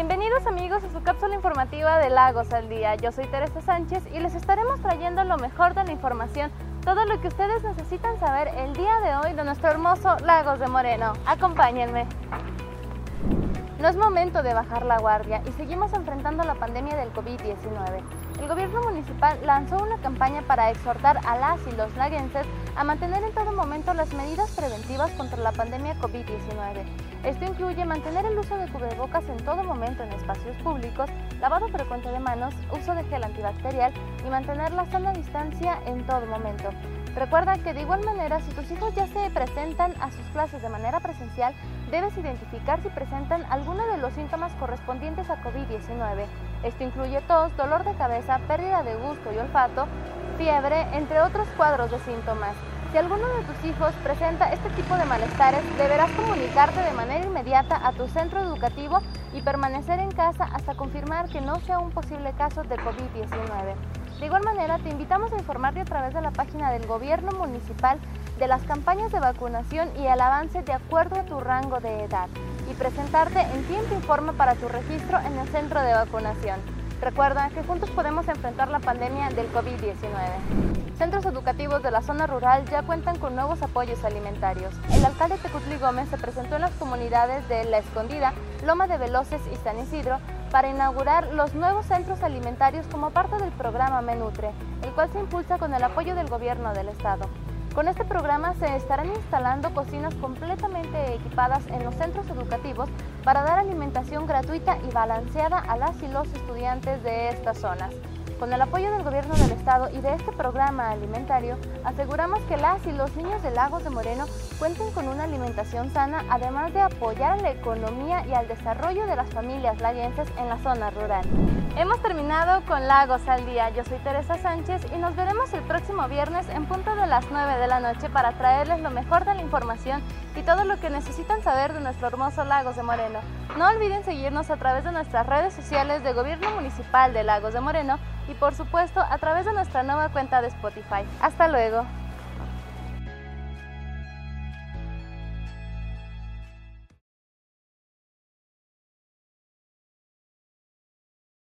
Bienvenidos amigos a su cápsula informativa de Lagos al Día. Yo soy Teresa Sánchez y les estaremos trayendo lo mejor de la información, todo lo que ustedes necesitan saber el día de hoy de nuestro hermoso Lagos de Moreno. Acompáñenme. No es momento de bajar la guardia y seguimos enfrentando la pandemia del COVID-19. El gobierno municipal lanzó una campaña para exhortar a las y los laguenses a mantener en todo momento las medidas preventivas contra la pandemia COVID-19. Esto incluye mantener el uso de cubrebocas en todo momento en espacios públicos, lavado frecuente de manos, uso de gel antibacterial y mantener la sana distancia en todo momento. Recuerda que de igual manera, si tus hijos ya se presentan a sus clases de manera presencial, debes identificar si presentan alguno de los síntomas correspondientes a COVID-19. Esto incluye tos, dolor de cabeza, pérdida de gusto y olfato, fiebre, entre otros cuadros de síntomas. Si alguno de tus hijos presenta este tipo de malestares, deberás comunicarte de manera inmediata a tu centro educativo y permanecer en casa hasta confirmar que no sea un posible caso de COVID-19. De igual manera, te invitamos a informarte a través de la página del Gobierno Municipal de las campañas de vacunación y el avance de acuerdo a tu rango de edad y presentarte en tiempo y forma para tu registro en el centro de vacunación. Recuerda que juntos podemos enfrentar la pandemia del COVID-19. Centros educativos de la zona rural ya cuentan con nuevos apoyos alimentarios. El alcalde Tecutli Gómez se presentó en las comunidades de La Escondida, Loma de Veloces y San Isidro para inaugurar los nuevos centros alimentarios como parte del programa Menutre, el cual se impulsa con el apoyo del gobierno del estado. Con este programa se estarán instalando cocinas completamente equipadas en los centros educativos para dar alimentación gratuita y balanceada a las y los estudiantes de estas zonas. Con el apoyo del Gobierno del Estado y de este programa alimentario, aseguramos que las y los niños de Lagos de Moreno cuenten con una alimentación sana, además de apoyar la economía y al desarrollo de las familias laguenses en la zona rural. Hemos terminado con Lagos al Día. Yo soy Teresa Sánchez y nos veremos el próximo viernes en punto de las 9 de la noche para traerles lo mejor de la información y todo lo que necesitan saber de nuestro hermoso Lagos de Moreno. No olviden seguirnos a través de nuestras redes sociales de Gobierno Municipal de Lagos de Moreno y por supuesto a través de nuestra nueva cuenta de Spotify. Hasta luego.